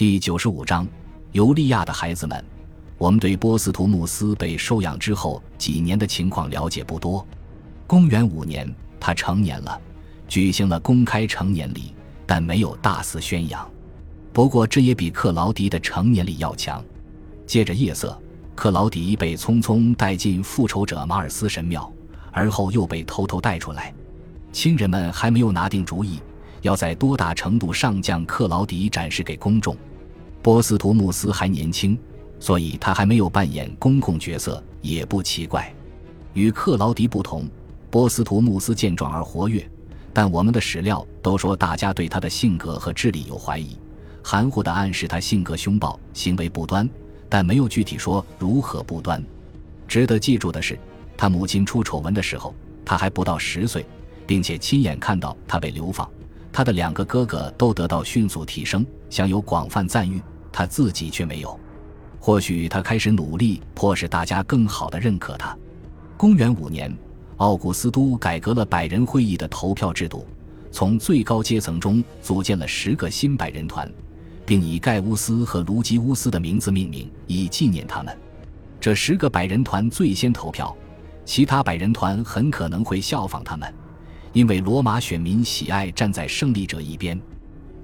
第九十五章，尤利亚的孩子们。我们对波斯图穆斯被收养之后几年的情况了解不多。公元五年，他成年了，举行了公开成年礼，但没有大肆宣扬。不过，这也比克劳迪的成年礼要强。借着夜色，克劳迪被匆匆带进复仇者马尔斯神庙，而后又被偷偷带出来。亲人们还没有拿定主意，要在多大程度上将克劳迪展示给公众。波斯图穆斯还年轻。所以他还没有扮演公共角色，也不奇怪。与克劳迪不同，波斯图穆斯健壮而活跃，但我们的史料都说大家对他的性格和智力有怀疑，含糊地暗示他性格凶暴、行为不端，但没有具体说如何不端。值得记住的是，他母亲出丑闻的时候，他还不到十岁，并且亲眼看到他被流放。他的两个哥哥都得到迅速提升，享有广泛赞誉，他自己却没有。或许他开始努力，迫使大家更好的认可他。公元五年，奥古斯都改革了百人会议的投票制度，从最高阶层中组建了十个新百人团，并以盖乌斯和卢基乌斯的名字命名，以纪念他们。这十个百人团最先投票，其他百人团很可能会效仿他们，因为罗马选民喜爱站在胜利者一边。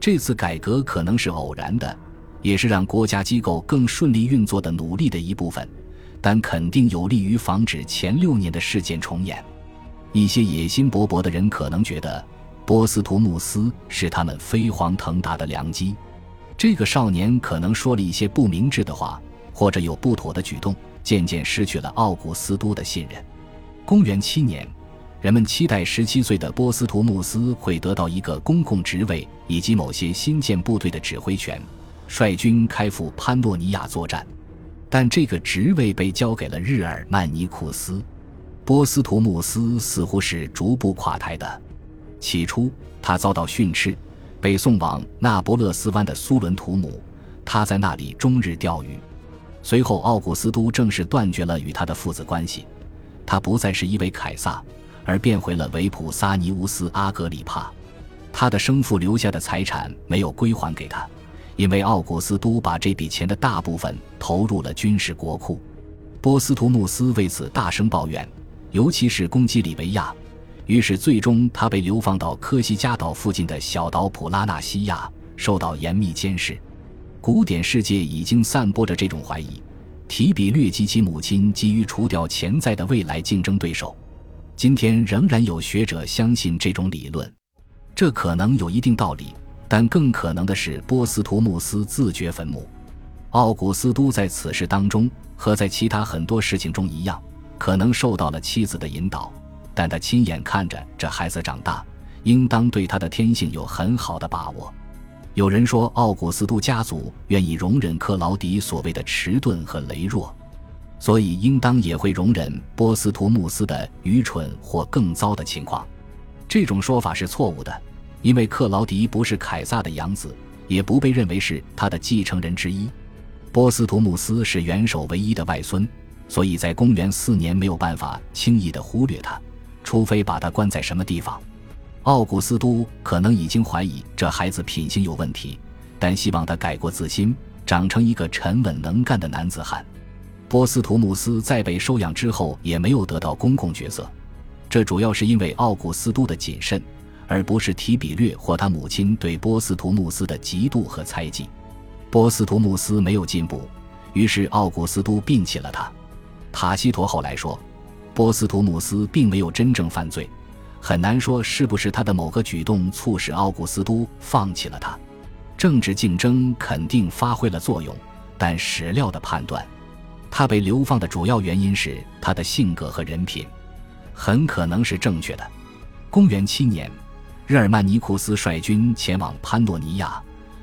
这次改革可能是偶然的。也是让国家机构更顺利运作的努力的一部分，但肯定有利于防止前六年的事件重演。一些野心勃勃的人可能觉得波斯图穆斯是他们飞黄腾达的良机。这个少年可能说了一些不明智的话，或者有不妥的举动，渐渐失去了奥古斯都的信任。公元七年，人们期待十七岁的波斯图穆斯会得到一个公共职位以及某些新建部队的指挥权。率军开赴潘诺尼亚作战，但这个职位被交给了日耳曼尼库斯。波斯图穆斯似乎是逐步垮台的。起初，他遭到训斥，被送往那不勒斯湾的苏伦图姆，他在那里终日钓鱼。随后，奥古斯都正式断绝了与他的父子关系，他不再是一位凯撒，而变回了维普萨尼乌斯阿格里帕。他的生父留下的财产没有归还给他。因为奥古斯都把这笔钱的大部分投入了军事国库，波斯图穆斯为此大声抱怨，尤其是攻击里维亚。于是，最终他被流放到科西嘉岛附近的小岛普拉纳西亚，受到严密监视。古典世界已经散播着这种怀疑：提比略及其母亲急于除掉潜在的未来竞争对手。今天仍然有学者相信这种理论，这可能有一定道理。但更可能的是，波斯图穆斯自掘坟墓。奥古斯都在此事当中，和在其他很多事情中一样，可能受到了妻子的引导。但他亲眼看着这孩子长大，应当对他的天性有很好的把握。有人说，奥古斯都家族愿意容忍克劳迪所谓的迟钝和羸弱，所以应当也会容忍波斯图穆斯的愚蠢或更糟的情况。这种说法是错误的。因为克劳迪不是凯撒的养子，也不被认为是他的继承人之一。波斯图穆斯是元首唯一的外孙，所以在公元四年没有办法轻易的忽略他，除非把他关在什么地方。奥古斯都可能已经怀疑这孩子品行有问题，但希望他改过自新，长成一个沉稳能干的男子汉。波斯图姆斯在被收养之后也没有得到公共角色，这主要是因为奥古斯都的谨慎。而不是提比略或他母亲对波斯图姆斯的嫉妒和猜忌。波斯图姆斯没有进步，于是奥古斯都摒弃了他。塔西佗后来说，波斯图姆斯并没有真正犯罪，很难说是不是他的某个举动促使奥古斯都放弃了他。政治竞争肯定发挥了作用，但史料的判断，他被流放的主要原因是他的性格和人品，很可能是正确的。公元七年。日耳曼尼库斯率军前往潘诺尼亚，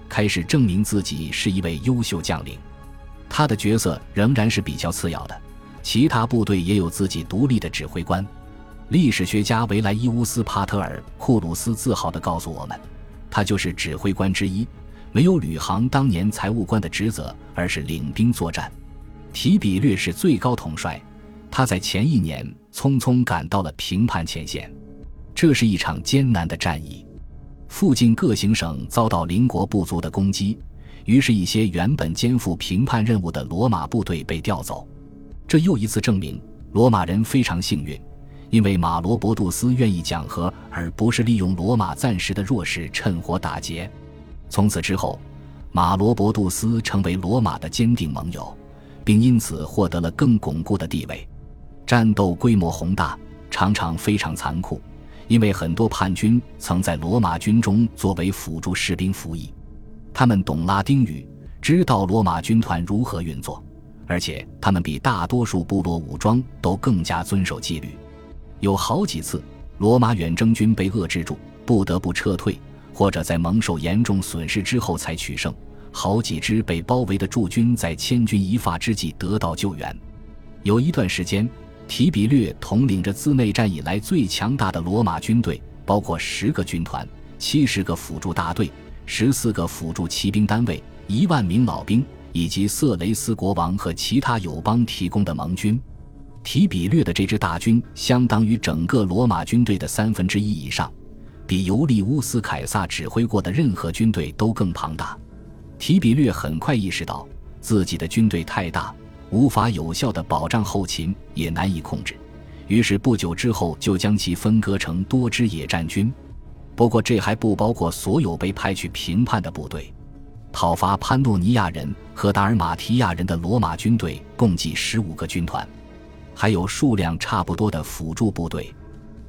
开始证明自己是一位优秀将领。他的角色仍然是比较次要的，其他部队也有自己独立的指挥官。历史学家维莱伊乌斯·帕特尔库鲁斯自豪地告诉我们，他就是指挥官之一，没有履行当年财务官的职责，而是领兵作战。提比略是最高统帅，他在前一年匆匆赶到了平叛前线。这是一场艰难的战役，附近各行省遭到邻国部族的攻击，于是，一些原本肩负评判任务的罗马部队被调走。这又一次证明，罗马人非常幸运，因为马罗伯杜斯愿意讲和，而不是利用罗马暂时的弱势趁火打劫。从此之后，马罗伯杜斯成为罗马的坚定盟友，并因此获得了更巩固的地位。战斗规模宏大，常常非常残酷，因为很多叛军曾在罗马军中作为辅助士兵服役。他们懂拉丁语，知道罗马军团如何运作，而且他们比大多数部落武装都更加遵守纪律。有好几次，罗马远征军被遏制住，不得不撤退，或者在蒙受严重损失之后才取胜。好几支被包围的驻军在千钧一发之际得到救援。有一段时间，提比略统领着自内战以来最强大的罗马军队，包括十个军团、七十个辅助大队。十四个辅助骑兵单位，一万名老兵，以及色雷斯国王和其他友邦提供的盟军，提比略的这支大军相当于整个罗马军队的三分之一以上，比尤利乌斯·凯撒指挥过的任何军队都更庞大。提比略很快意识到自己的军队太大，无法有效地保障后勤，也难以控制，于是不久之后就将其分割成多支野战军。不过，这还不包括所有被派去平叛的部队。讨伐潘诺尼亚人和达尔马提亚人的罗马军队共计十五个军团，还有数量差不多的辅助部队。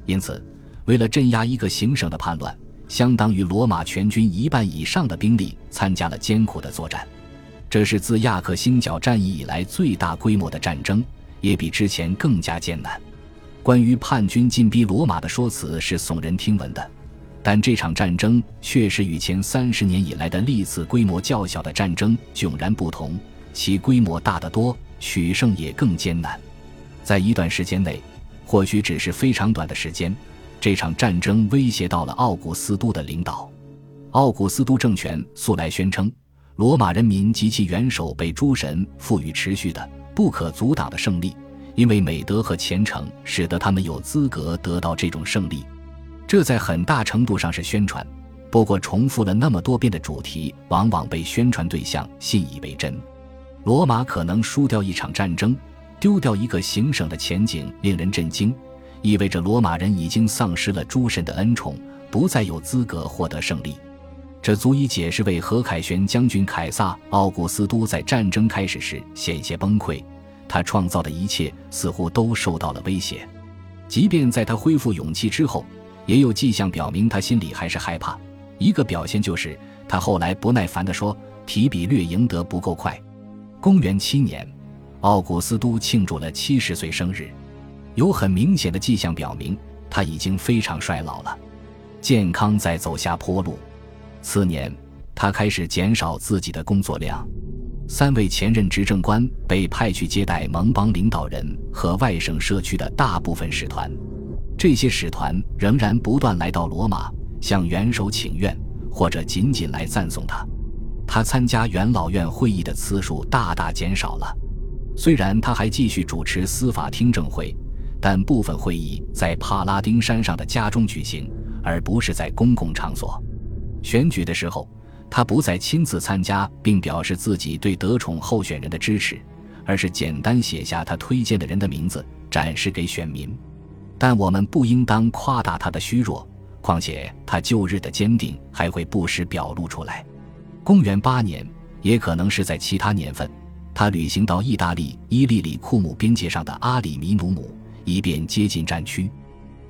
因此，为了镇压一个行省的叛乱，相当于罗马全军一半以上的兵力参加了艰苦的作战。这是自亚克星角战役以来最大规模的战争，也比之前更加艰难。关于叛军进逼罗马的说辞是耸人听闻的。但这场战争确实与前三十年以来的历次规模较小的战争迥然不同，其规模大得多，取胜也更艰难。在一段时间内，或许只是非常短的时间，这场战争威胁到了奥古斯都的领导。奥古斯都政权素来宣称，罗马人民及其元首被诸神赋予持续的、不可阻挡的胜利，因为美德和虔诚使得他们有资格得到这种胜利。这在很大程度上是宣传，不过重复了那么多遍的主题，往往被宣传对象信以为真。罗马可能输掉一场战争，丢掉一个行省的前景令人震惊，意味着罗马人已经丧失了诸神的恩宠，不再有资格获得胜利。这足以解释为何凯旋将军凯撒·奥古斯都在战争开始时险些崩溃，他创造的一切似乎都受到了威胁，即便在他恢复勇气之后。也有迹象表明他心里还是害怕。一个表现就是他后来不耐烦地说：“提比略赢得不够快。”公元七年，奥古斯都庆祝了七十岁生日，有很明显的迹象表明他已经非常衰老了，健康在走下坡路。次年，他开始减少自己的工作量。三位前任执政官被派去接待盟邦领导人和外省社区的大部分使团。这些使团仍然不断来到罗马，向元首请愿，或者仅仅来赞颂他。他参加元老院会议的次数大大减少了。虽然他还继续主持司法听证会，但部分会议在帕拉丁山上的家中举行，而不是在公共场所。选举的时候，他不再亲自参加，并表示自己对得宠候选人的支持，而是简单写下他推荐的人的名字，展示给选民。但我们不应当夸大他的虚弱，况且他旧日的坚定还会不时表露出来。公元八年，也可能是在其他年份，他旅行到意大利伊利里库姆边界上的阿里米努姆，以便接近战区。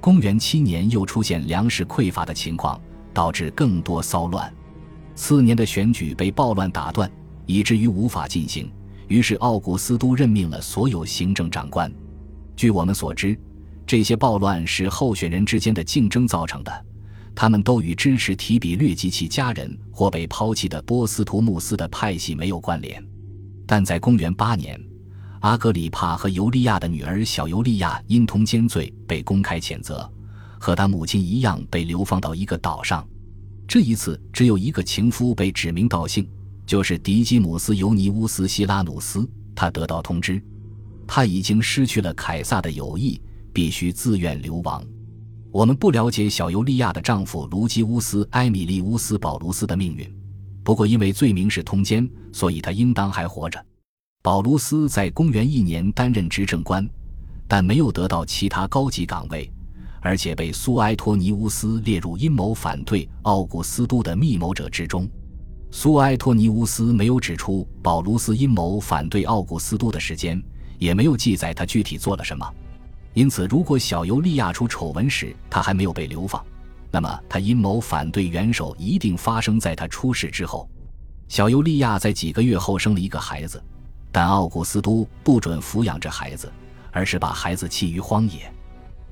公元七年，又出现粮食匮乏的情况，导致更多骚乱。次年的选举被暴乱打断，以至于无法进行。于是奥古斯都任命了所有行政长官。据我们所知。这些暴乱是候选人之间的竞争造成的，他们都与支持提比略及其家人或被抛弃的波斯图穆斯的派系没有关联。但在公元八年，阿格里帕和尤利亚的女儿小尤利亚因通奸罪被公开谴责，和她母亲一样被流放到一个岛上。这一次，只有一个情夫被指名道姓，就是迪基姆斯·尤尼乌斯·希拉努斯。他得到通知，他已经失去了凯撒的友谊。必须自愿流亡。我们不了解小尤利亚的丈夫卢基乌斯·埃米利乌斯·保卢斯的命运，不过因为罪名是通奸，所以他应当还活着。保卢斯在公元一年担任执政官，但没有得到其他高级岗位，而且被苏埃托尼乌斯列入阴谋反对奥古斯都的密谋者之中。苏埃托尼乌斯没有指出保卢斯阴谋反对奥古斯都的时间，也没有记载他具体做了什么。因此，如果小尤利亚出丑闻时他还没有被流放，那么他阴谋反对元首一定发生在他出事之后。小尤利亚在几个月后生了一个孩子，但奥古斯都不准抚养这孩子，而是把孩子弃于荒野。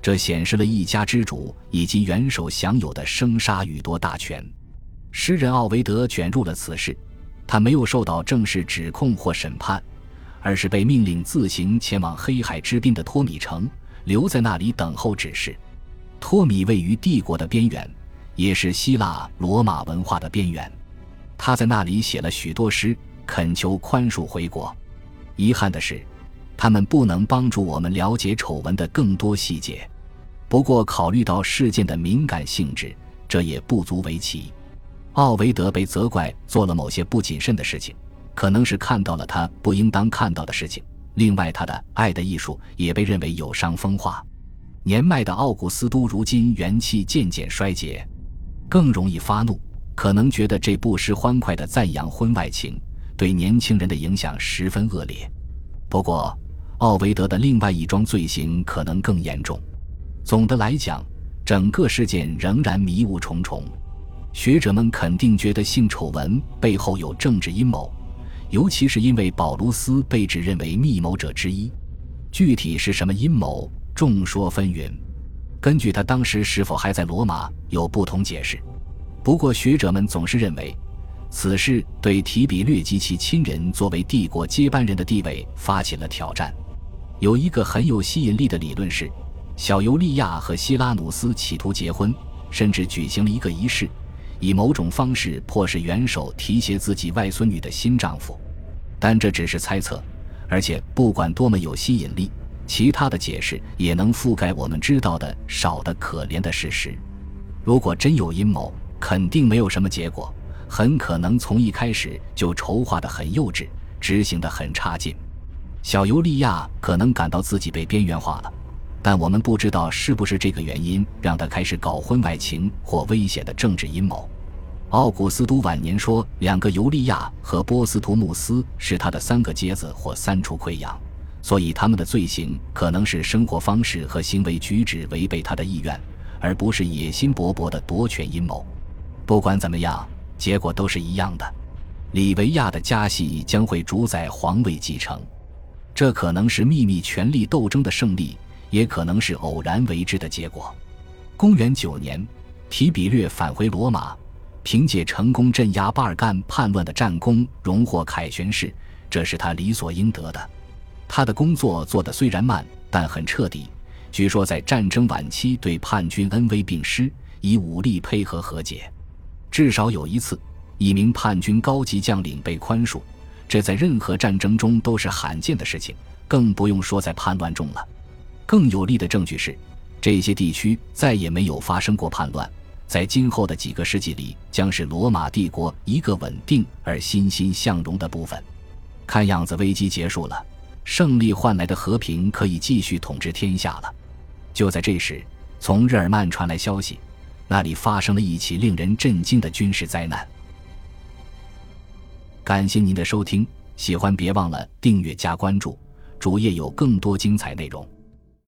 这显示了一家之主以及元首享有的生杀予夺大权。诗人奥维德卷入了此事，他没有受到正式指控或审判，而是被命令自行前往黑海之滨的托米城，留在那里等候指示。托米位于帝国的边缘，也是希腊罗马文化的边缘。他在那里写了许多诗，恳求宽恕回国。遗憾的是，他们不能帮助我们了解丑闻的更多细节。不过，考虑到事件的敏感性质，这也不足为奇。奥维德被责怪做了某些不谨慎的事情，可能是看到了他不应当看到的事情。另外，他的《爱的艺术》也被认为有伤风化。年迈的奥古斯都如今元气渐渐衰竭，更容易发怒，可能觉得这不失欢快的赞扬婚外情对年轻人的影响十分恶劣。不过，奥维德的另外一桩罪行可能更严重。总的来讲，整个事件仍然迷雾重重。学者们肯定觉得性丑闻背后有政治阴谋，尤其是因为保卢斯被指认为密谋者之一。具体是什么阴谋，众说纷纭。根据他当时是否还在罗马，有不同解释。不过学者们总是认为，此事对提比略及其亲人作为帝国接班人的地位发起了挑战。有一个很有吸引力的理论是，小尤利亚和希拉努斯企图结婚，甚至举行了一个仪式。以某种方式迫使元首提携自己外孙女的新丈夫，但这只是猜测，而且不管多么有吸引力，其他的解释也能覆盖我们知道的少得可怜的事实。如果真有阴谋，肯定没有什么结果，很可能从一开始就筹划得很幼稚，执行得很差劲。小尤利亚可能感到自己被边缘化了。但我们不知道是不是这个原因让他开始搞婚外情或危险的政治阴谋。奥古斯都晚年说，两个尤利亚和波斯图穆斯是他的三个接子或三处溃疡，所以他们的罪行可能是生活方式和行为举止违背他的意愿，而不是野心勃勃的夺权阴谋。不管怎么样，结果都是一样的：里维亚的家系将会主宰皇位继承，这可能是秘密权力斗争的胜利。也可能是偶然为之的结果。公元九年，提比略返回罗马，凭借成功镇压巴尔干叛乱的战功，荣获凯旋士，这是他理所应得的。他的工作做得虽然慢，但很彻底。据说在战争晚期对叛军恩威并施，以武力配合和解。至少有一次，一名叛军高级将领被宽恕，这在任何战争中都是罕见的事情，更不用说在叛乱中了。更有力的证据是，这些地区再也没有发生过叛乱，在今后的几个世纪里，将是罗马帝国一个稳定而欣欣向荣的部分。看样子危机结束了，胜利换来的和平可以继续统治天下了。就在这时，从日耳曼传来消息，那里发生了一起令人震惊的军事灾难。感谢您的收听，喜欢别忘了订阅加关注，主页有更多精彩内容。